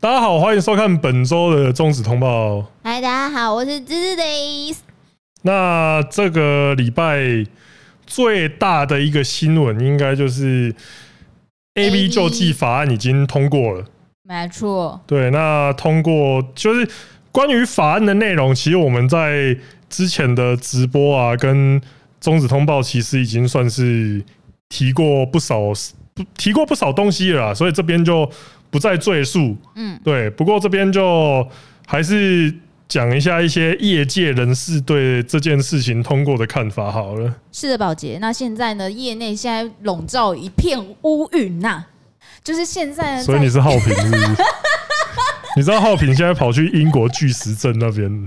大家好，欢迎收看本周的中止通报。嗨，大家好，我是芝芝 days。那这个礼拜最大的一个新闻，应该就是 A B 救济法案已经通过了。没错。对，那通过就是关于法案的内容，其实我们在之前的直播啊，跟中止通报其实已经算是提过不少，提过不少东西了啦，所以这边就。不再赘述，嗯，对。不过这边就还是讲一下一些业界人士对这件事情通过的看法好了。是的，宝杰。那现在呢，业内现在笼罩一片乌云呐，就是现在。所以你是浩平是不是？你知道浩平现在跑去英国巨石阵那边？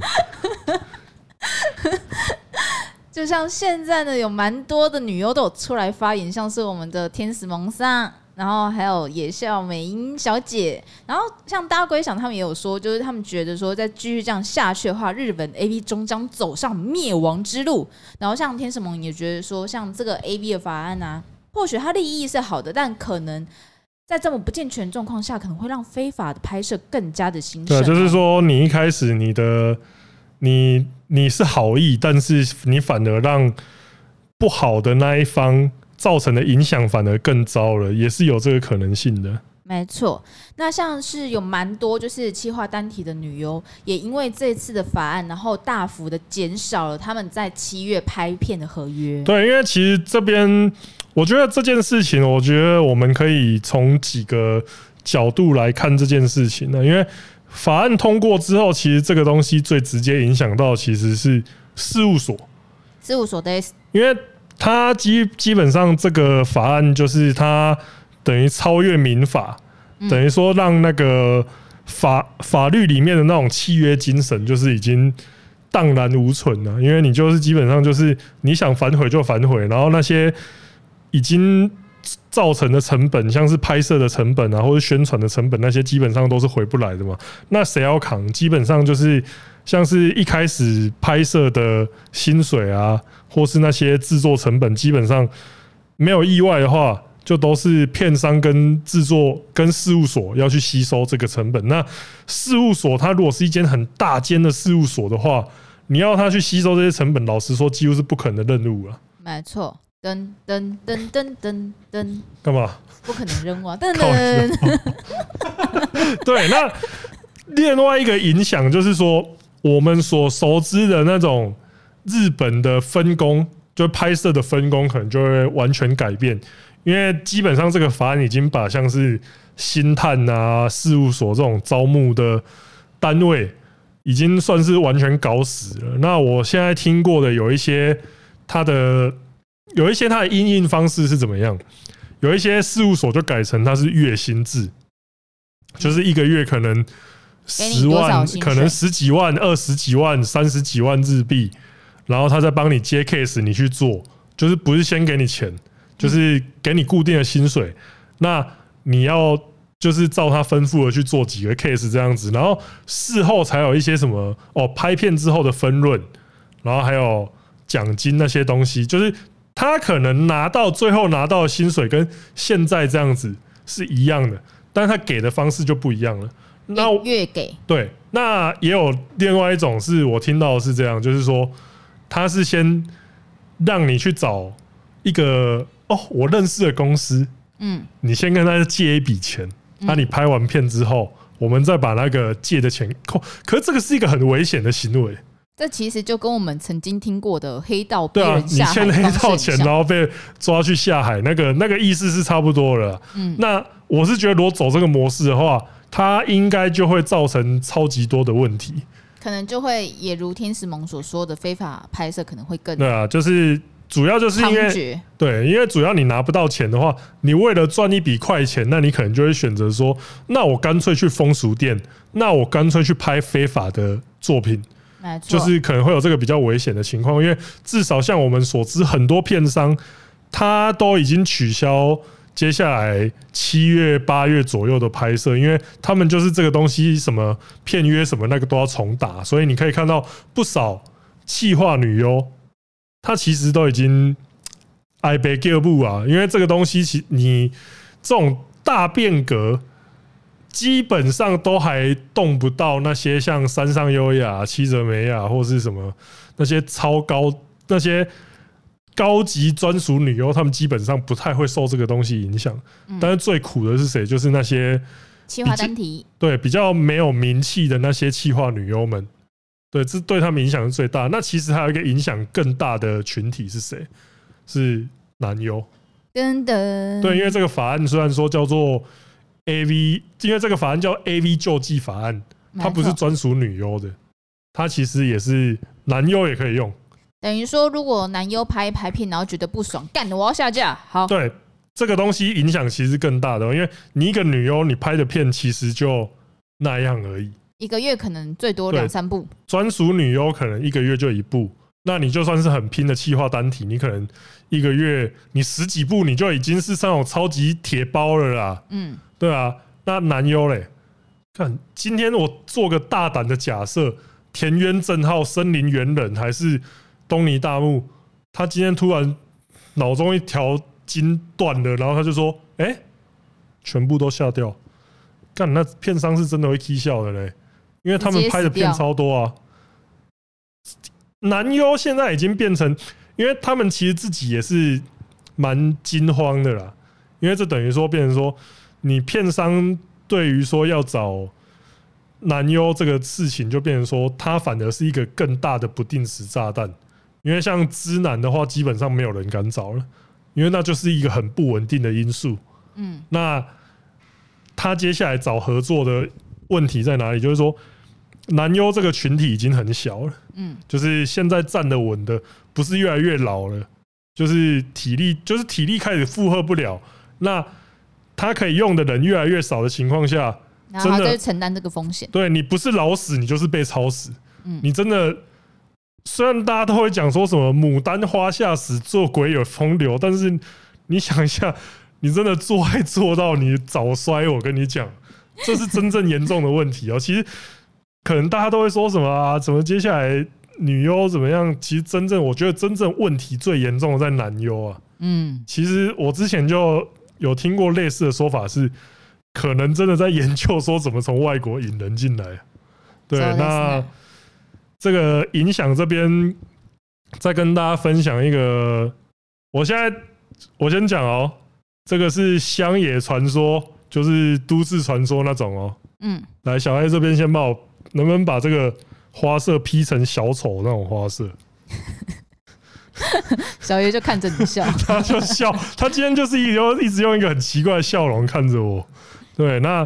就像现在呢，有蛮多的女优都有出来发言，像是我们的天使萌桑。然后还有野笑美英小姐，然后像大龟想他们也有说，就是他们觉得说再继续这样下去的话，日本 A V 终将走上灭亡之路。然后像天使盟也觉得说，像这个 A V 的法案啊，或许它利益是好的，但可能在这么不健全状况下，可能会让非法的拍摄更加的兴盛。对，就是说你一开始你的你你是好意，但是你反而让不好的那一方。造成的影响反而更糟了，也是有这个可能性的。没错，那像是有蛮多就是企划单体的女优，也因为这次的法案，然后大幅的减少了他们在七月拍片的合约。对，因为其实这边我觉得这件事情，我觉得我们可以从几个角度来看这件事情呢。因为法案通过之后，其实这个东西最直接影响到其实是事务所。事务所的，因为。它基基本上这个法案就是它等于超越民法，等于说让那个法法律里面的那种契约精神就是已经荡然无存了，因为你就是基本上就是你想反悔就反悔，然后那些已经造成的成本，像是拍摄的成本啊，或者宣传的成本，那些基本上都是回不来的嘛。那谁要扛？基本上就是。像是一开始拍摄的薪水啊，或是那些制作成本，基本上没有意外的话，就都是片商跟制作跟事务所要去吸收这个成本。那事务所它如果是一间很大间的事务所的话，你要他去吸收这些成本，老实说，几乎是不可能的任务了。没错，噔噔噔噔噔噔，干嘛？不可能任务啊！噔 噔。对，那另外一个影响就是说。我们所熟知的那种日本的分工，就拍摄的分工，可能就会完全改变，因为基本上这个法案已经把像是星探啊、事务所这种招募的单位，已经算是完全搞死了。那我现在听过的有一些，它的有一些它的因应方式是怎么样？有一些事务所就改成它是月薪制，就是一个月可能。十万可能十几万、二十几万、三十几万日币，然后他再帮你接 case，你去做，就是不是先给你钱，就是给你固定的薪水。那你要就是照他吩咐的去做几个 case 这样子，然后事后才有一些什么哦，拍片之后的分润，然后还有奖金那些东西，就是他可能拿到最后拿到的薪水跟现在这样子是一样的，但是他给的方式就不一样了。那月给对，那也有另外一种是我听到的是这样，就是说他是先让你去找一个哦，我认识的公司，嗯，你先跟他借一笔钱，那你拍完片之后，我们再把那个借的钱扣。可是这个是一个很危险的行为。这其实就跟我们曾经听过的黑道对啊，你欠黑道钱，然后被抓去下海，那个那个意思是差不多了。嗯，那我是觉得如果走这个模式的话。它应该就会造成超级多的问题，可能就会也如天使盟所说的，非法拍摄可能会更对啊，就是主要就是因为对，因为主要你拿不到钱的话，你为了赚一笔快钱，那你可能就会选择说，那我干脆去风俗店，那我干脆去拍非法的作品，就是可能会有这个比较危险的情况，因为至少像我们所知，很多片商他都已经取消。接下来七月八月左右的拍摄，因为他们就是这个东西，什么片约什么那个都要重打，所以你可以看到不少气化女优，她其实都已经爱被叫不啊，因为这个东西其你这种大变革，基本上都还动不到那些像山上优雅、七泽美雅或是什么那些超高那些高级专属女优，他们基本上不太会受这个东西影响。但是最苦的是谁？就是那些企划单体，对比较没有名气的那些企划女优们，对，这对他们影响是最大。那其实还有一个影响更大的群体是谁？是男优。真的，对，因为这个法案虽然说叫做 A V，因为这个法案叫 A V 救济法案，它不是专属女优的，它其实也是男优也可以用。等于说，如果男优拍一拍片，然后觉得不爽，干，我要下架。好，对，这个东西影响其实更大的，因为你一个女优，你拍的片其实就那样而已，一个月可能最多两三部，专属女优可能一个月就一部。那你就算是很拼的企划单体，你可能一个月你十几部，你就已经是上种超级铁包了啦。嗯，对啊。那男优嘞，看今天我做个大胆的假设，田渊正浩、森林猿人还是东尼大木，他今天突然脑中一条筋断了，然后他就说：“哎，全部都下掉。”干，那片商是真的会踢笑的嘞，因为他们拍的片超多啊。男优现在已经变成，因为他们其实自己也是蛮惊慌的啦，因为这等于说变成说，你片商对于说要找男优这个事情，就变成说，他反而是一个更大的不定时炸弹。因为像知南的话，基本上没有人敢找了，因为那就是一个很不稳定的因素。嗯，那他接下来找合作的问题在哪里？就是说。男优这个群体已经很小了，嗯，就是现在站得稳的，不是越来越老了，就是体力，就是体力开始负荷不了，那他可以用的人越来越少的情况下，然后他就承担这个风险。对，你不是老死，你就是被超死。嗯，你真的，虽然大家都会讲说什么牡丹花下死，做鬼有风流，但是你想一下，你真的做爱做到你早衰，我跟你讲，这是真正严重的问题哦。其实。可能大家都会说什么啊？怎么接下来女优怎么样？其实真正我觉得真正问题最严重的在男优啊。嗯，其实我之前就有听过类似的说法，是可能真的在研究说怎么从外国引人进来。对，那这个影响这边再跟大家分享一个，我现在我先讲哦，这个是乡野传说，就是都市传说那种哦。嗯，来，小艾这边先帮我。能不能把这个花色 P 成小丑那种花色？小爷就看着你笑，他就笑，他今天就是一直一直用一个很奇怪的笑容看着我。对，那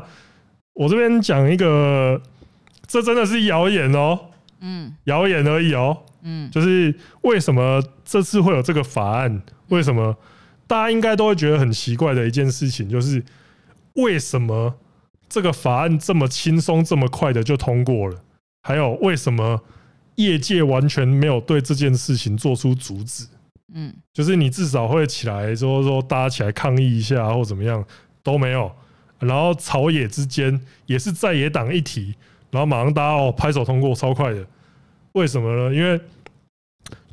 我这边讲一个，这真的是谣言哦，嗯，谣言而已哦，嗯，就是为什么这次会有这个法案？为什么大家应该都会觉得很奇怪的一件事情，就是为什么？这个法案这么轻松、这么快的就通过了，还有为什么业界完全没有对这件事情做出阻止？嗯，就是你至少会起来说说大家起来抗议一下或怎么样都没有，然后朝野之间也是在野党一提，然后马上大家哦拍手通过，超快的。为什么呢？因为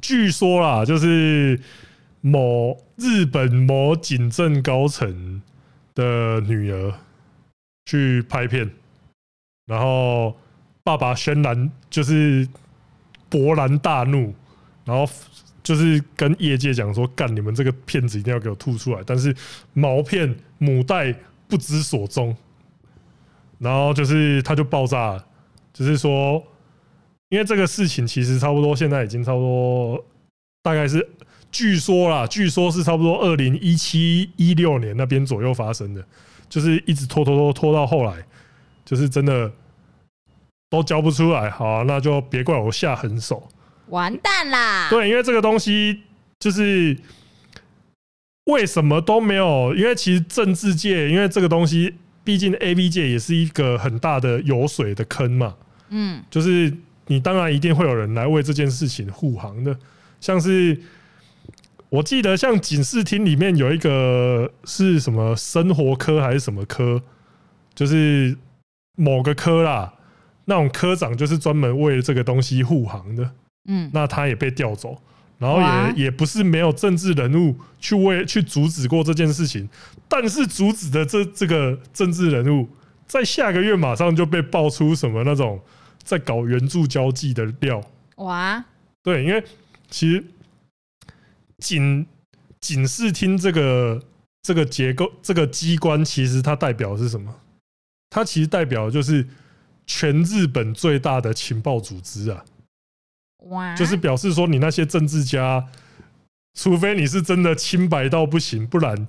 据说啦，就是某日本某警政高层的女儿。去拍片，然后爸爸轩然就是勃然大怒，然后就是跟业界讲说：“干，你们这个片子一定要给我吐出来！”但是毛片母带不知所踪，然后就是他就爆炸了，就是说，因为这个事情其实差不多，现在已经差不多，大概是据说啦，据说是差不多二零一七一六年那边左右发生的。就是一直拖拖拖拖到后来，就是真的都交不出来。好啊，那就别怪我下狠手，完蛋啦！对，因为这个东西就是为什么都没有？因为其实政治界，因为这个东西，毕竟 A B 界也是一个很大的油水的坑嘛。嗯，就是你当然一定会有人来为这件事情护航的，像是。我记得像警视厅里面有一个是什么生活科还是什么科，就是某个科啦，那种科长就是专门为这个东西护航的。嗯，那他也被调走，然后也也不是没有政治人物去为去阻止过这件事情，但是阻止的这这个政治人物在下个月马上就被爆出什么那种在搞援助交际的料。哇，对，因为其实警警视厅这个这个结构这个机关，其实它代表的是什么？它其实代表的就是全日本最大的情报组织啊。哇，就是表示说，你那些政治家，除非你是真的清白到不行，不然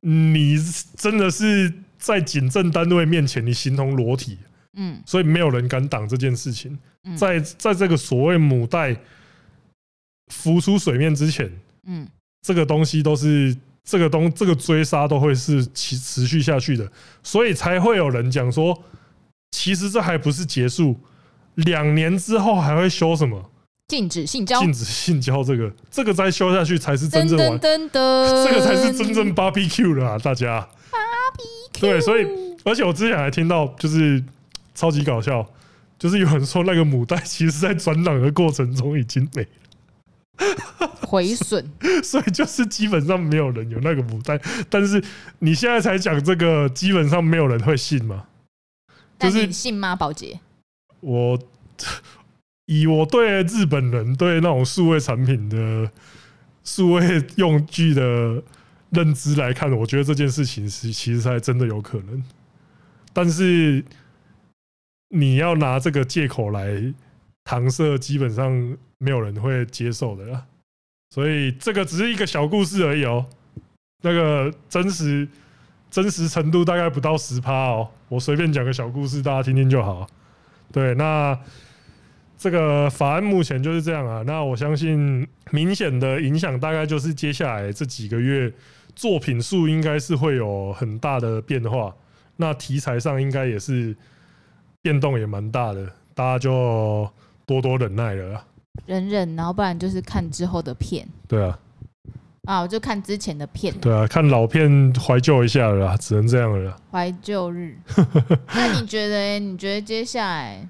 你真的是在警政单位面前，你形同裸体。嗯，所以没有人敢挡这件事情。在在这个所谓母带浮出水面之前，嗯，这个东西都是这个东这个追杀都会是持持续下去的，所以才会有人讲说，其实这还不是结束，两年之后还会修什么？禁止性交，禁止性交，这个这个再修下去才是真正完，这个才是真正 barbecue 了啊！大家，barbecue。对，所以而且我之前还听到，就是超级搞笑，就是有人说那个母带其实在转档的过程中已经没了，毁损，所以就是基本上没有人有那个母带，但是你现在才讲这个，基本上没有人会信吗？就是你信吗，宝洁？我。以我对日本人对那种数位产品的数位用具的认知来看，我觉得这件事情是其实才真的有可能。但是你要拿这个借口来搪塞，基本上没有人会接受的啦。所以这个只是一个小故事而已哦。那个真实真实程度大概不到十趴哦。我随便讲个小故事，大家听听就好。对，那。这个法案目前就是这样啊，那我相信明显的影响大概就是接下来这几个月作品数应该是会有很大的变化，那题材上应该也是变动也蛮大的，大家就多多忍耐了。忍忍，然后不然就是看之后的片。对啊，啊，我就看之前的片。对啊，看老片怀旧一下了啦，只能这样了。怀旧日。那你觉得？你觉得接下来？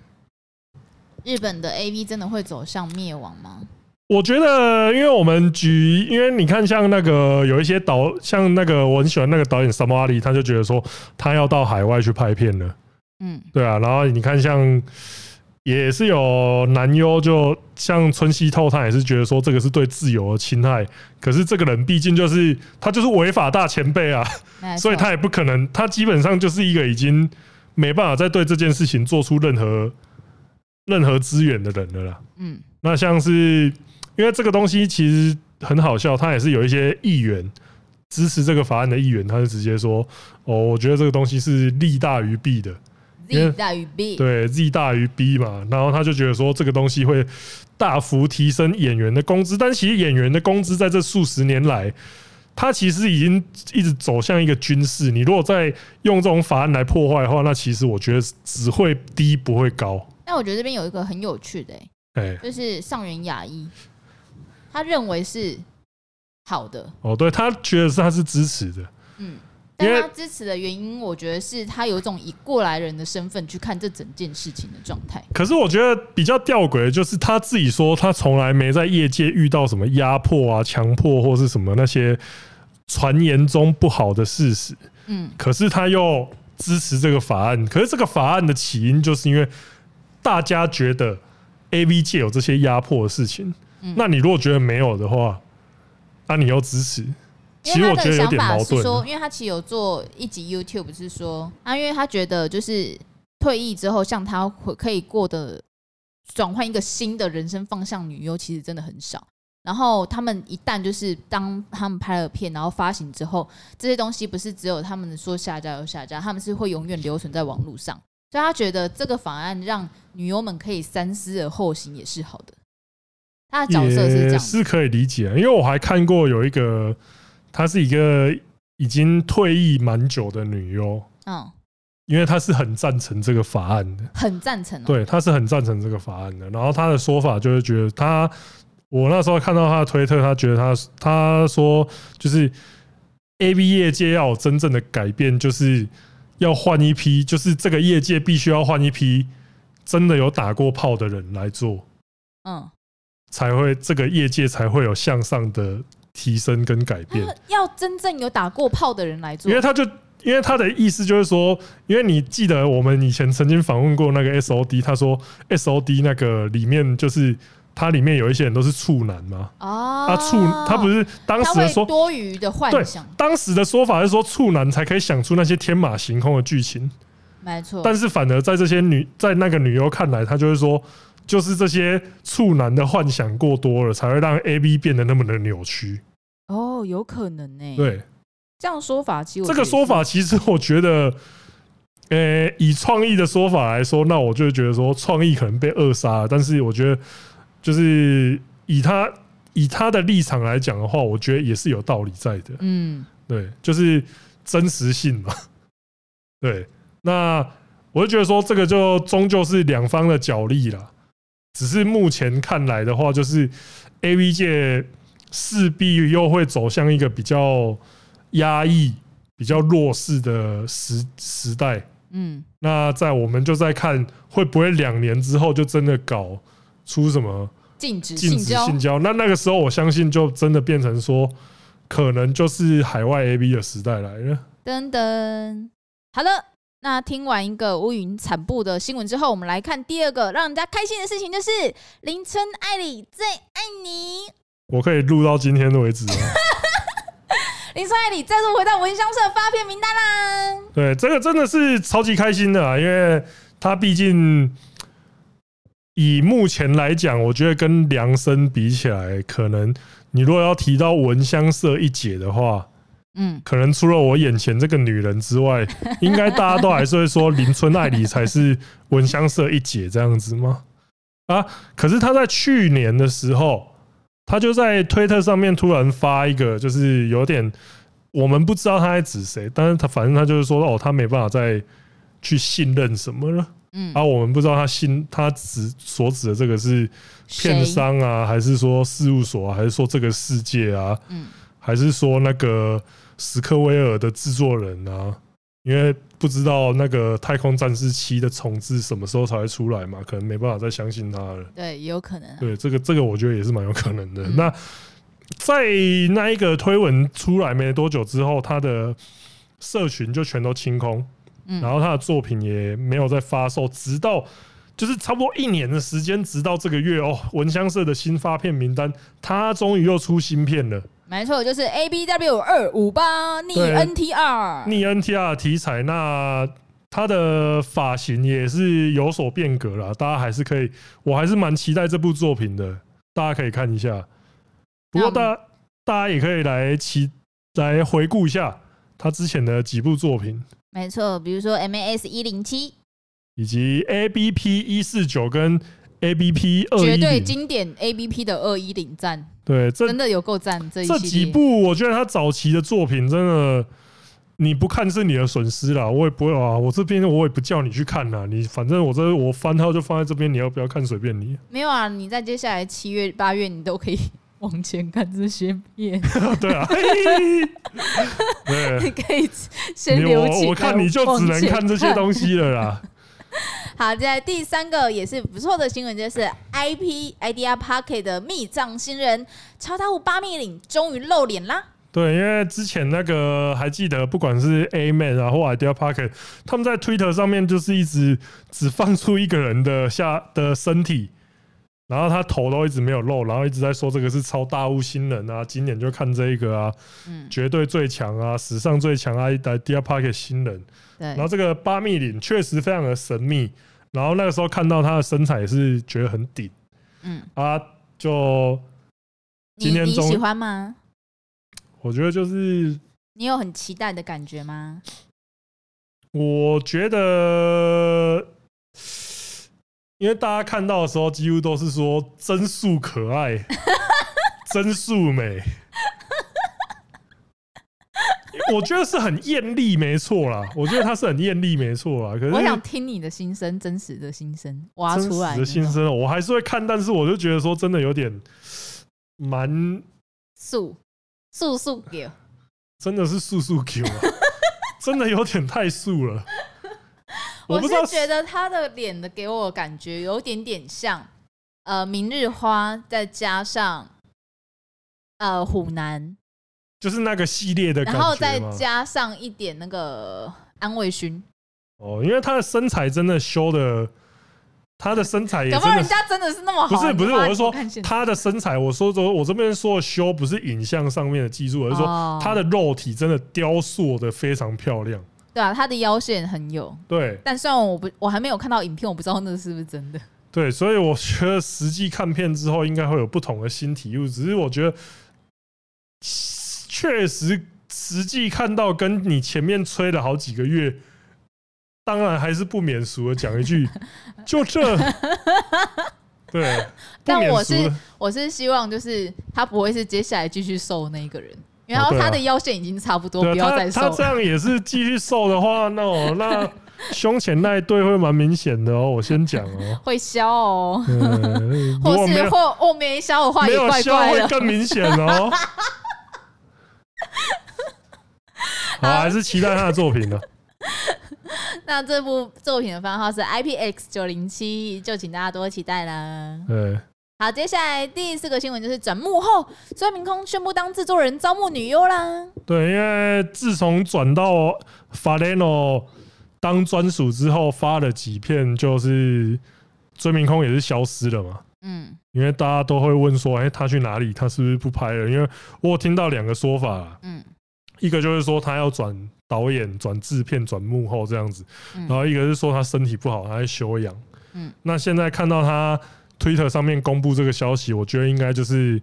日本的 AV 真的会走向灭亡吗？我觉得，因为我们举，因为你看，像那个有一些导，像那个我很喜欢那个导演萨摩阿里，他就觉得说他要到海外去拍片了。嗯，对啊。然后你看，像也是有男优，就像村西透，他也是觉得说这个是对自由的侵害。可是这个人毕竟就是他就是违法大前辈啊，所以他也不可能，他基本上就是一个已经没办法再对这件事情做出任何。任何资源的人了啦，嗯，那像是因为这个东西其实很好笑，他也是有一些议员支持这个法案的议员，他就直接说：“哦，我觉得这个东西是利大于弊的，Z 大于 B，对，Z 大于 B 嘛。”然后他就觉得说这个东西会大幅提升演员的工资，但其实演员的工资在这数十年来，他其实已经一直走向一个军事。你如果再用这种法案来破坏的话，那其实我觉得只会低不会高。但我觉得这边有一个很有趣的、欸，就是上元雅一，他认为是好的。哦，对，他觉得是他是支持的，嗯，但他支持的原因，我觉得是他有一种以过来人的身份去看这整件事情的状态。可是我觉得比较吊诡的就是他自己说，他从来没在业界遇到什么压迫啊、强迫或是什么那些传言中不好的事实。嗯，可是他又支持这个法案，可是这个法案的起因就是因为。大家觉得 A V 界有这些压迫的事情，嗯那你如果觉得没有的话，那你要支持。其实我觉得有点矛盾。说，因为他其实有做一集 YouTube，是说啊，因为他觉得就是退役之后，像他会可以过的转换一个新的人生方向，女优其实真的很少。然后他们一旦就是当他们拍了片，然后发行之后，这些东西不是只有他们说下架就下架，他们是会永远留存在网络上。所以他觉得这个法案让女优们可以三思而后行也是好的。他的角色是这样，是可以理解。因为我还看过有一个，她是一个已经退役蛮久的女优。嗯，因为她是很赞成这个法案的，很赞成。对，她是很赞成这个法案的。然后她的说法就是觉得她，我那时候看到她的推特，她觉得她，她说就是 A B 业界要有真正的改变，就是。要换一批，就是这个业界必须要换一批真的有打过炮的人来做，嗯，才会这个业界才会有向上的提升跟改变。要真正有打过炮的人来做，因为他就因为他的意思就是说，因为你记得我们以前曾经访问过那个 S O D，他说 S O D 那个里面就是他里面有一些人都是处男嘛。哦，他处他不是当时的说多余的幻想，对，当时的说法是说处男才可以想出那些天马行空的剧情。没错，但是反而在这些女在那个女优看来，她就是说，就是这些处男的幻想过多了，才会让 A B 变得那么的扭曲。哦，有可能呢。对。这样说法，其实这个说法，其实我觉得，呃，以创意的说法来说，那我就觉得说创意可能被扼杀了。但是我觉得，就是以他以他的立场来讲的话，我觉得也是有道理在的。嗯，对，就是真实性嘛。对，那我就觉得说，这个就终究是两方的角力了。只是目前看来的话，就是 AV 界势必又会走向一个比较。压抑比较弱势的时时代，嗯，那在我们就在看会不会两年之后就真的搞出什么禁止禁止性交？那那个时候我相信就真的变成说，可能就是海外 AV 的时代来了。噔噔，好了，那听完一个乌云惨布的新闻之后，我们来看第二个让人家开心的事情，就是林春爱里最爱你。我可以录到今天的为止吗？林春爱里再度回到闻香社发片名单啦！对，这个真的是超级开心的啊，因为他毕竟以目前来讲，我觉得跟梁生比起来，可能你如果要提到闻香社一姐的话，嗯，可能除了我眼前这个女人之外，应该大家都还是会说林春爱里才是闻香社一姐这样子吗？啊，可是他在去年的时候。他就在推特上面突然发一个，就是有点我们不知道他在指谁，但是他反正他就是说哦，他没办法再去信任什么了。嗯，啊，我们不知道他信他指所指的这个是片商啊，还是说事务所啊，还是说这个世界啊，嗯，还是说那个史克威尔的制作人啊？因为不知道那个《太空战士七》的重置什么时候才会出来嘛，可能没办法再相信他了。对，也有可能。对，这个这个我觉得也是蛮有可能的。那在那一个推文出来没多久之后，他的社群就全都清空，然后他的作品也没有再发售，直到就是差不多一年的时间，直到这个月哦，闻香社的新发片名单，他终于又出新片了。没错，就是 A B W 二五八逆 N T R 逆 N T R 题材，那它的发型也是有所变革了，大家还是可以，我还是蛮期待这部作品的，大家可以看一下。不过大家大家也可以来期来回顾一下他之前的几部作品。没错，比如说 M A S 一零七，以及 A B P 一四九跟 A B P 二绝对经典 A B P 的二一零战。对，真的有够赞！这这几部，我觉得他早期的作品真的，你不看是你的损失啦。我也不会啊，我这边我也不叫你去看啦。你反正我这我翻号就放在这边，你要不要看随便你。没有啊，你在接下来七月八月，你都可以 往前看这些片。对啊，对，你 可以先留起。我看你就只能看这些东西了啦。好，接下来第三个也是不错的新闻，就是 IP Idea Pocket 的密藏新人超大户八密岭终于露脸啦。对，因为之前那个还记得，不管是 A Man 啊或 Idea Pocket，他们在 Twitter 上面就是一直只放出一个人的下的身体，然后他头都一直没有露，然后一直在说这个是超大物新人啊，今年就看这一个啊，嗯，绝对最强啊，史上最强啊一代第二 Pocket 新人。然后这个八密领确实非常的神秘，然后那个时候看到他的身材也是觉得很顶，嗯啊，就今天你喜欢吗？我觉得就是你有很期待的感觉吗？我觉得，因为大家看到的时候几乎都是说真素可爱，真素美。我觉得是很艳丽，没错啦。我觉得他是很艳丽，没错啦。可是我想听你的心声，真实的心声挖出来的心声，我还是会看，但是我就觉得说，真的有点蛮素素素 Q，真的是素素 Q 啊，真的有点太素了。我是觉得他的脸的给我感觉有点点像呃明日花，再加上呃虎男。就是那个系列的感觉，然后再加上一点那个安慰熏。哦，因为他的身材真的修的，他的身材也，可能人家真的是那么好。不是不是，我是说他的身材，我说说，我这边说的修不是影像上面的技术，而是说他的肉体真的雕塑的非常漂亮。对啊，他的腰线很有。对，但虽然我不，我还没有看到影片，我不知道那是不是真的。对，所以我觉得实际看片之后，应该会有不同的新体悟。只是我觉得，确实实际看到跟你前面吹了好几个月。当然还是不免俗的讲一句，就这。对，但我是我是希望就是他不会是接下来继续瘦的那一个人，然后他的腰线已经差不多，不要再瘦。他这样也是继续瘦的话，那我，那胸前那一对会蛮明显的哦。我先讲哦，会消哦，或是或后面一消的话也怪怪的，会更明显哦。好，还是期待他的作品呢。那这部作品的番号是 IPX 九零七，就请大家多期待啦。对，好，接下来第四个新闻就是转幕后，孙明空宣布当制作人招募女优啦。对，因为自从转到 Faleno 当专属之后，发了几片，就是孙明空也是消失了嘛。嗯，因为大家都会问说，哎，他去哪里？他是不是不拍了？因为我有听到两个说法，嗯，一个就是说他要转。导演转制片转幕后这样子，然后一个是说他身体不好，他在休养。嗯，那现在看到他 Twitter 上面公布这个消息，我觉得应该就是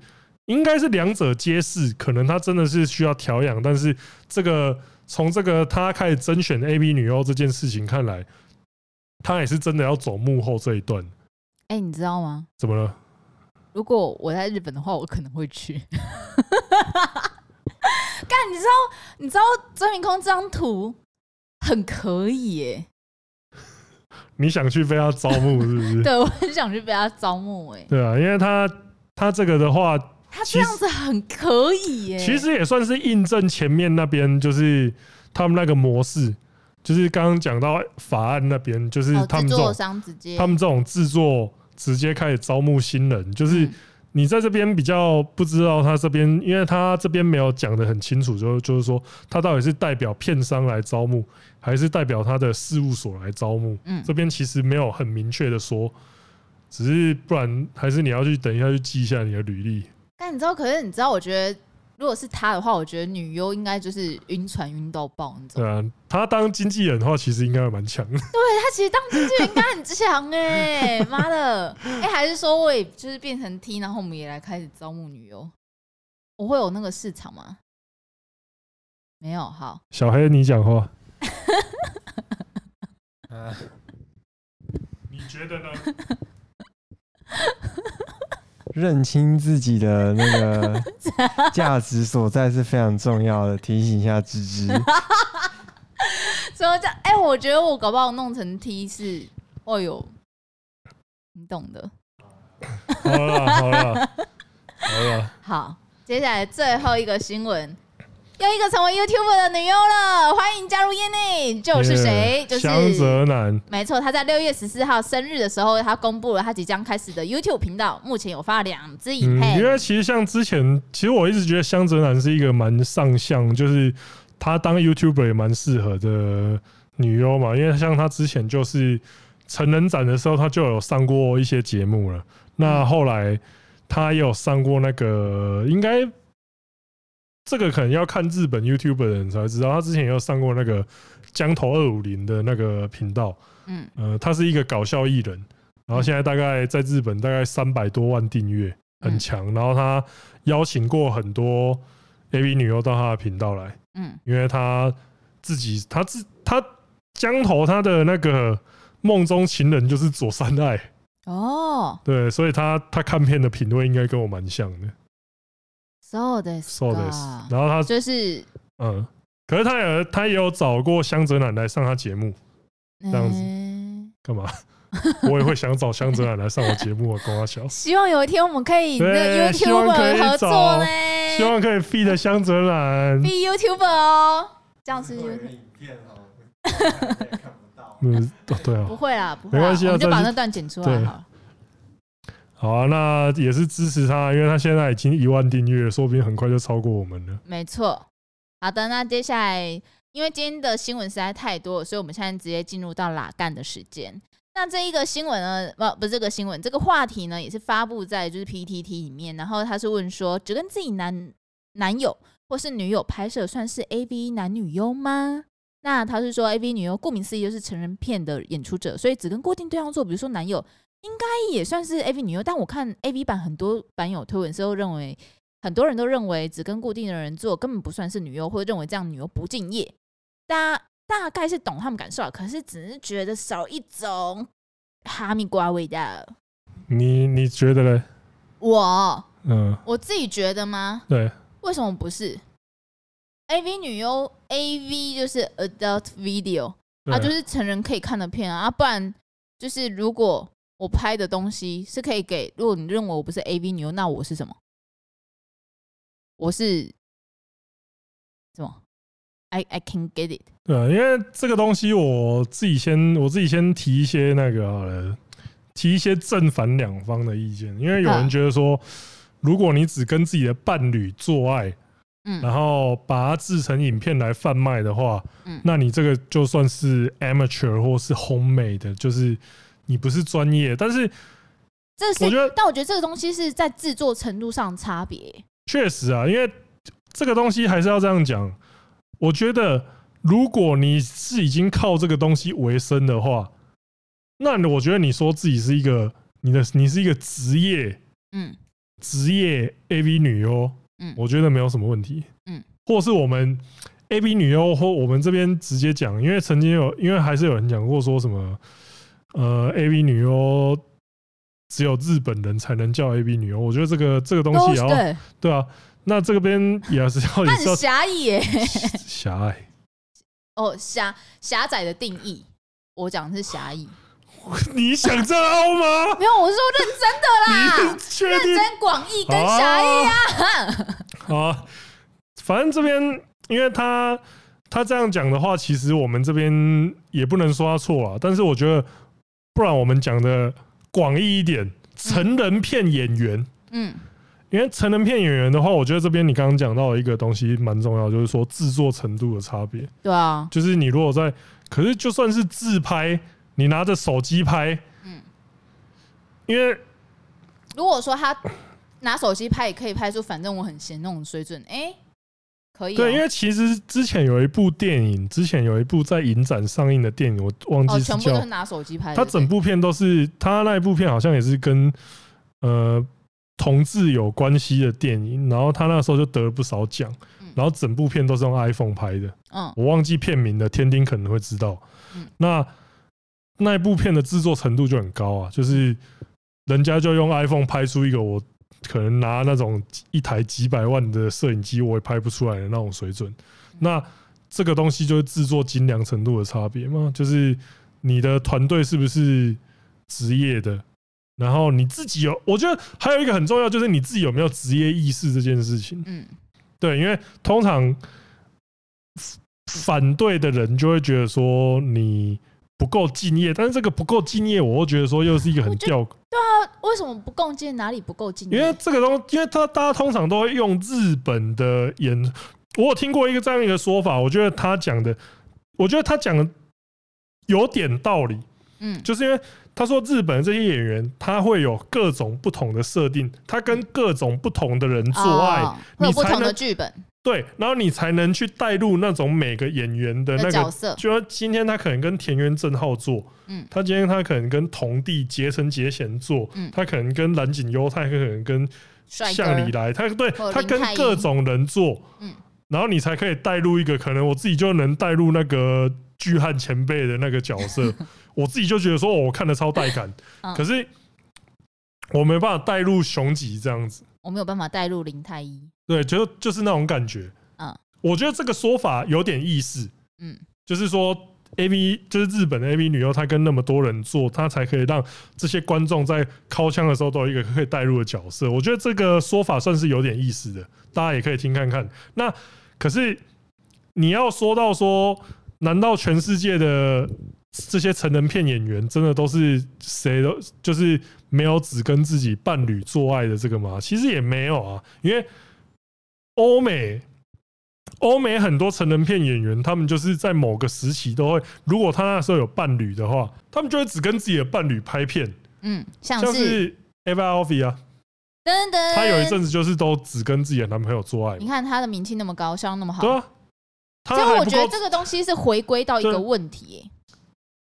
应该是两者皆是，可能他真的是需要调养，但是这个从这个他开始甄选 A B 女优这件事情看来，他也是真的要走幕后这一段。哎，你知道吗？怎么了？如果我在日本的话，我可能会去。干，你知道？你知道曾明空这张图很可以耶？你想去被他招募是不是？对，我很想去被他招募哎。对啊，因为他他这个的话，他这样子很可以耶。其实也算是印证前面那边就是他们那个模式，就是刚刚讲到法案那边，就是他们这种他们这种制作直接开始招募新人，就是。你在这边比较不知道他这边，因为他这边没有讲得很清楚，就就是说他到底是代表片商来招募，还是代表他的事务所来招募？嗯，这边其实没有很明确的说，只是不然还是你要去等一下去记一下你的履历。但你知道，可是你知道，我觉得。如果是他的话，我觉得女优应该就是晕船晕到爆，你知道吗？对啊，他当经纪人的话，其实应该会蛮强的。对他其实当经纪人应该很强哎，妈的！哎，还是说我也就是变成 T，然后我们也来开始招募女优，我会有那个市场吗？没有，好。小黑，你讲话。啊？你觉得呢？认清自己的那个 价值所在是非常重要的，提醒一下芝芝。所以这样，哎，我觉得我搞不好弄成 T 是，哦呦，你懂的。好了好了好了，好，接下来最后一个新闻。又一个成为 YouTuber 的女优了，欢迎加入业内。就是谁？就是香泽南。没错，他在六月十四号生日的时候，他公布了他即将开始的 YouTube 频道，目前有发两支影片。因为其实像之前，其实我一直觉得香泽南是一个蛮上相，就是他当 YouTuber 也蛮适合的女优嘛。因为像他之前就是成人展的时候，他就有上过一些节目了。那后来他也有上过那个应该。这个可能要看日本 YouTube 的人才知道，他之前也有上过那个江头二五零的那个频道，嗯，呃，他是一个搞笑艺人，然后现在大概在日本大概三百多万订阅，很强。然后他邀请过很多 AV 女优到他的频道来，嗯，因为他自己他自他江头他的那个梦中情人就是佐山爱哦，对，所以他他看片的品味应该跟我蛮像的。So this, so this，然后他就是嗯，可是他也他也有找过香泽奶来上他节目，这样子干嘛？我也会想找香泽奶来上我节目啊，跟我笑。希望有一天我们可以跟 YouTuber 合作呢，希望可以 feed 香泽南，feed YouTuber 哦，这样是影片哦，嗯，对啊，不会啦，不会，没关系啊，我们就把那段剪出来好了。好啊，那也是支持他，因为他现在已经一万订阅，说不定很快就超过我们了。没错。好的，那接下来，因为今天的新闻实在太多，所以我们现在直接进入到拉干的时间。那这一个新闻呢，不，不是这个新闻，这个话题呢，也是发布在就是 PTT 里面。然后他是问说，只跟自己男男友或是女友拍摄，算是 AV 男女优吗？那他是说，AV 女优顾名思义就是成人片的演出者，所以只跟固定对象做，比如说男友，应该也算是 AV 女优。但我看 AV 版很多版友推文时候认为，很多人都认为只跟固定的人做根本不算是女优，或者认为这样女优不敬业。大大概是懂他们感受啊，可是只是觉得少一种哈密瓜味道。你你觉得嘞？我嗯，我自己觉得吗？对，为什么不是？AV 女优，AV 就是 adult video，啊，就是成人可以看的片啊，啊，不然就是如果我拍的东西是可以给，如果你认为我不是 AV 女优，那我是什么？我是什么？I I can get it。对啊，因为这个东西我自己先我自己先提一些那个好了，提一些正反两方的意见。因为有人觉得说，如果你只跟自己的伴侣做爱，嗯，然后把它制成影片来贩卖的话，嗯，那你这个就算是 amateur 或是 homemade，就是你不是专业。但是这是我觉得，但我觉得这个东西是在制作程度上差别。确实啊，因为这个东西还是要这样讲。我觉得，如果你是已经靠这个东西为生的话，那我觉得你说自己是一个你的你是一个职业，嗯，职业 AV 女优，嗯，我觉得没有什么问题，嗯，或是我们 AV 女优，或我们这边直接讲，因为曾经有，因为还是有人讲过说什么，呃，AV 女优只有日本人才能叫 AV 女优，我觉得这个这个东西也要对，对啊。那这个边也是要，很狭义耶，狭隘。哦，狭狭窄的定义，我讲的是狭义。你想这凹吗？没有，我是说认真的啦。你认真广义跟狭义啊。好啊，反正这边，因为他他这样讲的话，其实我们这边也不能说他错啊。但是我觉得，不然我们讲的广义一点，成人片演员，嗯。因为成人片演员的话，我觉得这边你刚刚讲到一个东西蛮重要，就是说制作程度的差别。对啊，就是你如果在，可是就算是自拍，你拿着手机拍，嗯，因为如果说他拿手机拍也可以拍出，反正我很闲那种水准，哎，可以。对，因为其实之前有一部电影，之前有一部在影展上映的电影，我忘记是叫。全部都是拿手机拍。他整部片都是，他那一部片好像也是跟呃。同志有关系的电影，然后他那时候就得了不少奖，然后整部片都是用 iPhone 拍的。嗯，我忘记片名了，天丁可能会知道。嗯，那那一部片的制作程度就很高啊，就是人家就用 iPhone 拍出一个我可能拿那种一台几百万的摄影机我也拍不出来的那种水准。那这个东西就是制作精良程度的差别嘛，就是你的团队是不是职业的？然后你自己有，我觉得还有一个很重要，就是你自己有没有职业意识这件事情。嗯，对，因为通常反对的人就会觉得说你不够敬业，但是这个不够敬业，我会觉得说又是一个很吊。对啊，为什么不够敬业？哪里不够敬业？因为这个东，因为他大家通常都会用日本的演，我有听过一个这样一个说法，我觉得他讲的，我觉得他讲的有点道理。嗯，就是因为。他说：“日本的这些演员，他会有各种不同的设定，他跟各种不同的人做爱，哦、你才能剧本对，然后你才能去带入那种每个演员的那个角色。就说今天他可能跟田园正浩做，嗯，他今天他可能跟童弟结成结弦做，嗯，他可能跟蓝井优太，他可能跟向里来，他对他跟各种人做，嗯，然后你才可以带入一个可能我自己就能带入那个巨汉前辈的那个角色。”我自己就觉得说，我看的超带感，可是我没办法带入熊吉这样子，我没有办法带入林太一，对，就就是那种感觉。嗯，我觉得这个说法有点意思。嗯，就是说 AV 就是日本的 AV 女优，她跟那么多人做，她才可以让这些观众在掏枪的时候都有一个可以带入的角色。我觉得这个说法算是有点意思的，大家也可以听看看。那可是你要说到说，难道全世界的这些成人片演员真的都是谁都就是没有只跟自己伴侣做爱的这个吗？其实也没有啊，因为欧美欧美很多成人片演员，他们就是在某个时期都会，如果他那时候有伴侣的话，他们就会只跟自己的伴侣拍片。嗯，像是，像是 Eva Alvey 啊，等等，他有一阵子就是都只跟自己的男朋友做爱。你看他的名气那么高，销量那么好，对啊。其实我觉得这个东西是回归到一个问题、欸，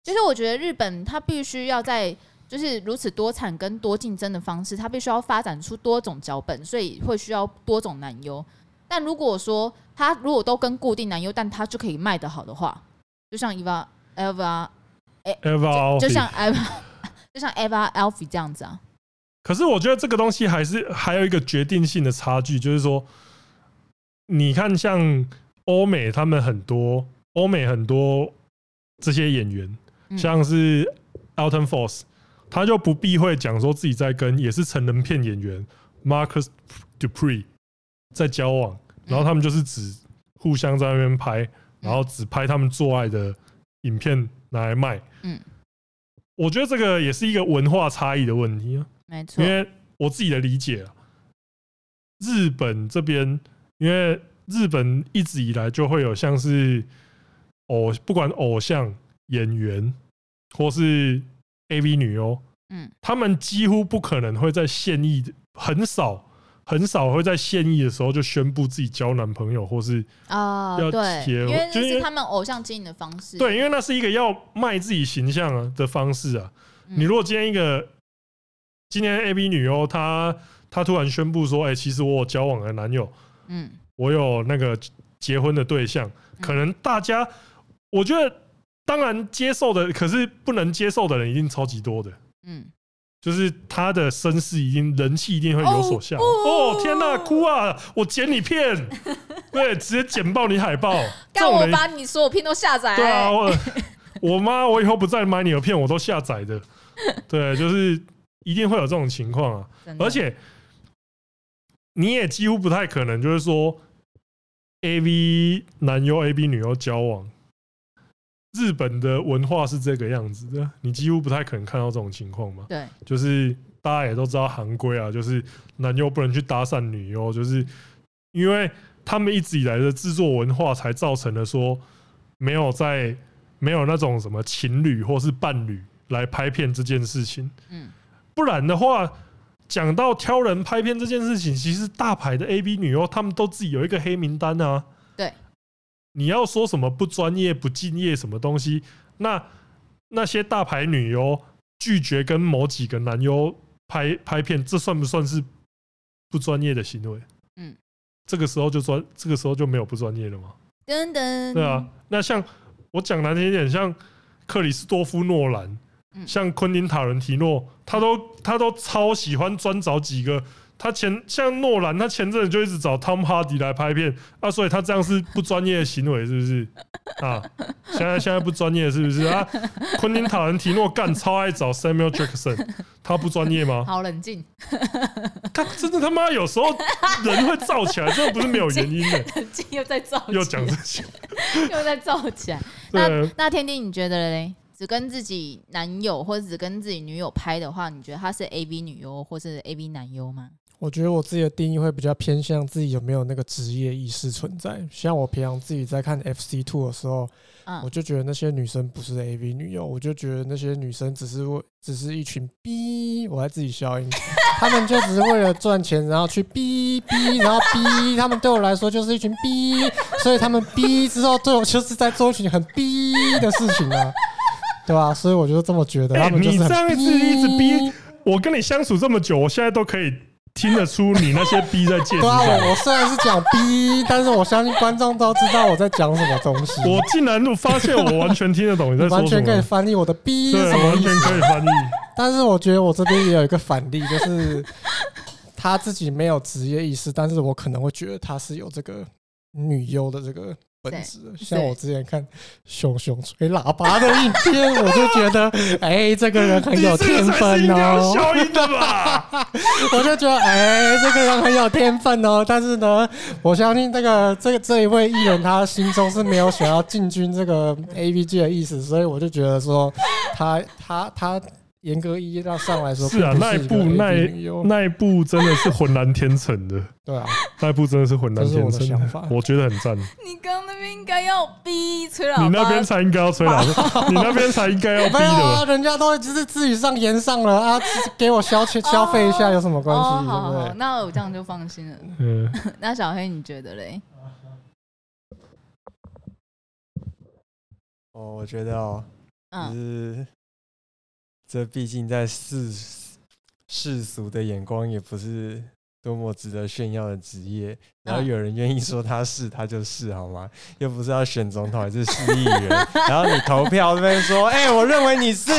就是我觉得日本它必须要在就是如此多产跟多竞争的方式，它必须要发展出多种脚本，所以会需要多种男优。但如果说他如果都跟固定男优，但他就可以卖得好的话，就像 Eva Eva Eva，就像 Eva 就像 Eva Alfie 这样子啊。可是我觉得这个东西还是还有一个决定性的差距，就是说，你看像。欧美他们很多，欧美很多这些演员，像是 Alton Force，他就不避讳讲说自己在跟也是成人片演员 Marcus Dupree 在交往，然后他们就是只互相在那边拍，然后只拍他们做爱的影片拿来卖。嗯，我觉得这个也是一个文化差异的问题啊，没错。因为我自己的理解啊，日本这边因为。日本一直以来就会有像是偶，不管偶像演员或是 AV 女优，嗯，他们几乎不可能会在现役的，很少很少会在现役的时候就宣布自己交男朋友或是啊，要结婚，因为这是他们偶像经营的方式。对，因为那是一个要卖自己形象的方式啊。你如果今天一个今天 A B 女优，她她突然宣布说，哎，其实我有交往的男友，嗯。我有那个结婚的对象，可能大家，我觉得当然接受的，可是不能接受的人一定超级多的。嗯，就是他的身世已经人气一定会有所下。哦天哪，哭啊！我剪你片，对，直接剪爆你海报，干我把你所有片都下载。对啊，我我妈，我以后不再买你的片，我都下载的。对，就是一定会有这种情况啊，而且你也几乎不太可能，就是说。A V 男优 A V 女优交往，日本的文化是这个样子的，你几乎不太可能看到这种情况嘛。对，就是大家也都知道行规啊，就是男优不能去搭讪女优，就是因为他们一直以来的制作文化，才造成了说没有在没有那种什么情侣或是伴侣来拍片这件事情。嗯，不然的话。讲到挑人拍片这件事情，其实大牌的 A B 女优他们都自己有一个黑名单啊。对，你要说什么不专业、不敬业什么东西，那那些大牌女优拒绝跟某几个男优拍拍片，这算不算是不专业的行为？嗯，这个时候就专，这个时候就没有不专业了吗？等等，对啊，那像我讲难听一点，像克里斯多夫诺兰。像昆汀塔伦提诺，他都他都超喜欢专找几个。他前像诺兰，他前阵子就一直找汤姆哈迪来拍片啊，所以他这样是不专业的行为，是不是啊？现在现在不专业是不是啊？昆汀塔伦提诺干超爱找 Samuel Jackson，他不专业吗？好冷静，他真的他妈有时候人会燥起来，真的不是没有原因的。冷静又在燥，又讲这些，又在燥起来。那那天丁你觉得嘞？只跟自己男友或者只跟自己女友拍的话，你觉得他是 AV 女优或是 AV 男优吗？我觉得我自己的定义会比较偏向自己有没有那个职业意识存在。像我平常自己在看 FC Two 的时候，嗯，我就觉得那些女生不是 AV 女优，我就觉得那些女生只是为只是一群逼，我在自己消音，他们就只是为了赚钱，然后去逼逼，然后逼，他们对我来说就是一群逼，所以他们逼之后对我就是在做一群很逼的事情啊。对吧？所以我就这么觉得。欸、你这样子一直逼我，跟你相处这么久，我现在都可以听得出你那些逼在介绍。对啊，我我虽然是讲逼，但是我相信观众都知道我在讲什么东西。我竟然发现我完全听得懂你在说什么，完全可以翻译我的逼对，完全可以翻译。但是我觉得我这边也有一个反例，就是他自己没有职业意识，但是我可能会觉得他是有这个女优的这个本质。像我之前看熊熊吹喇叭的影片，我就觉得，哎、欸，这个人很有天分哦。消音的吧？我就觉得，哎、欸，这个人很有天分哦。但是呢，我相信这个这个这一位艺人，他心中是没有想要进军这个 A B G 的意思，所以我就觉得说，他他他。严格意义上上来说，是啊，那一部那一那一部真的是浑然天成的，对啊，那一部真的是浑然天成的，我觉得很赞。你刚那边应该要逼吹喇叭，你那边才应该要吹喇叭，你那边才应该要逼的。没有啊，人家都就是自己上言上了啊，给我消消消费一下有什么关系？好好好，那我这样就放心了。嗯，那小黑你觉得嘞？哦，我觉得哦，嗯。这毕竟在世世俗的眼光，也不是多么值得炫耀的职业。然后有人愿意说他是，他就是好吗？又不是要选总统还是市议员。然后你投票那边说，哎，我认为你是，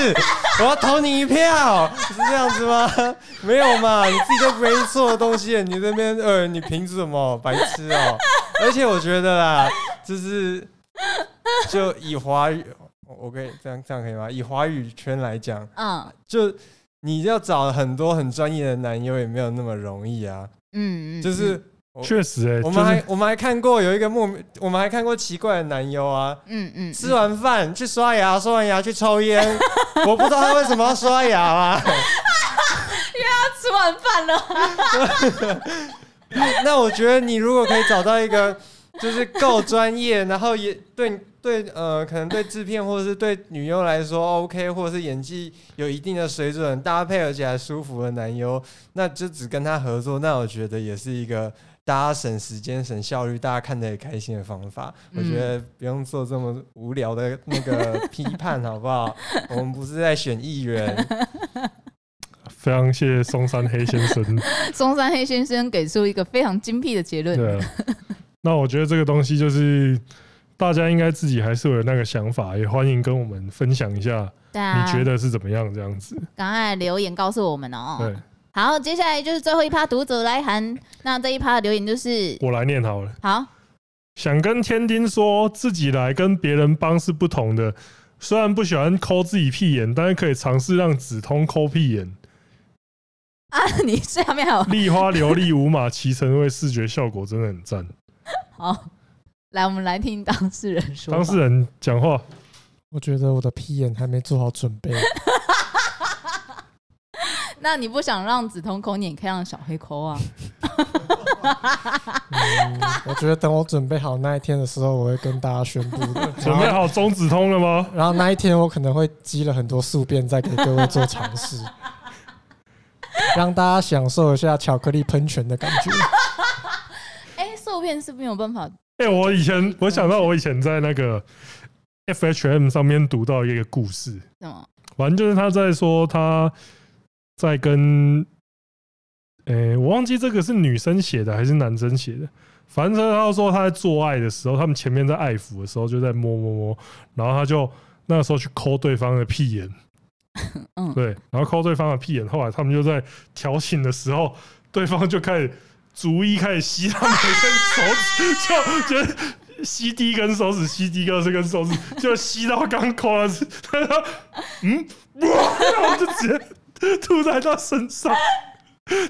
我要投你一票，是这样子吗？没有嘛，你自己都没错的东西，你这边呃，你凭什么？白痴哦！而且我觉得啦，就是就以华语。我可以这样这样可以吗？以华语圈来讲，嗯，就你要找很多很专业的男优也没有那么容易啊。嗯嗯，就是确实哎，我们还我们还看过有一个莫名，我们还看过奇怪的男优啊。嗯嗯，吃完饭去刷牙，刷完牙去抽烟，我不知道他为什么要刷牙啊。因为他吃完饭了。那我觉得你如果可以找到一个就是够专业，然后也对。对，呃，可能对制片或者是对女优来说 OK，或者是演技有一定的水准，搭配而且还舒服的男优，那就只跟他合作。那我觉得也是一个大家省时间、省效率，大家看得也开心的方法。嗯、我觉得不用做这么无聊的那个批判，好不好？我们不是在选艺人。非常谢谢松山黑先生。松山黑先生给出一个非常精辟的结论。对啊，那我觉得这个东西就是。大家应该自己还是有那个想法，也欢迎跟我们分享一下。你觉得是怎么样这样子？赶快留言告诉我们哦。对，好，接下来就是最后一趴读者来函。那这一趴的留言就是我来念好了。好，想跟天丁说，自己来跟别人帮是不同的。虽然不喜欢抠自己屁眼，但是可以尝试让子通抠屁眼。啊，你下面还有 丽花流丽五马骑乘，因为视觉效果真的很赞。好。来，我们来听当事人说。当事人讲话。我觉得我的屁眼还没做好准备。那你不想让子通抠你，可以让小黑抠啊。嗯，我觉得等我准备好那一天的时候，我会跟大家宣布的。准备好中子通了吗？然后那一天我可能会积了很多宿便，再给各位做尝试，让大家享受一下巧克力喷泉的感觉。哎，宿便是没有办法。哎、欸，我以前我想到我以前在那个 FHM 上面读到一个故事，什么反正就是他在说他在跟，哎、欸，我忘记这个是女生写的还是男生写的，反正他说他在做爱的时候，他们前面在爱抚的时候就在摸摸摸，然后他就那个时候去抠对方的屁眼，嗯对，然后抠对方的屁眼，后来他们就在调情的时候，对方就开始。逐一开始吸他每根手指，就就吸第一根手指，吸第二根手指，就吸到刚抠的，他说：“嗯，哇！”然后就直接吐在他身上。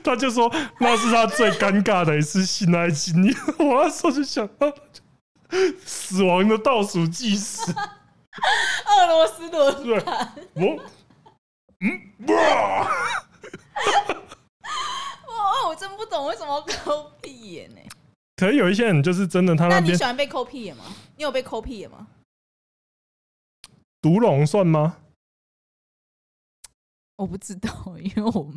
他就说那是他最尴尬的一次性爱经历。我那时候就想到死亡的倒数计时，俄罗斯轮盘。我嗯哇。哦，我真不懂为什么要抠屁眼呢？可能有一些人就是真的，他那，那你喜欢被抠屁眼吗？你有被抠屁眼吗？独龙算吗？我不知道，因为我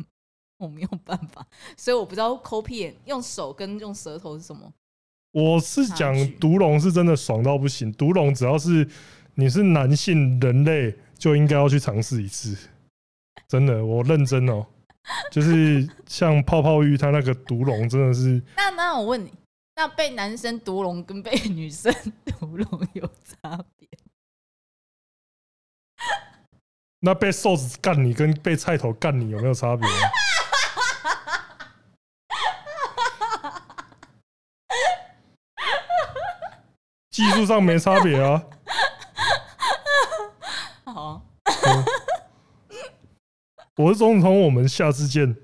我没有办法，所以我不知道抠屁眼用手跟用舌头是什么。我是讲毒龙是真的爽到不行，毒龙只要是你是男性人类就应该要去尝试一次，真的，我认真哦。就是像泡泡浴，它那个毒龙真的是。那那我问你，那被男生毒龙跟被女生毒龙有差别？那被瘦子干你跟被菜头干你有没有差别？技术上没差别啊。好，我是总统，我们下次见。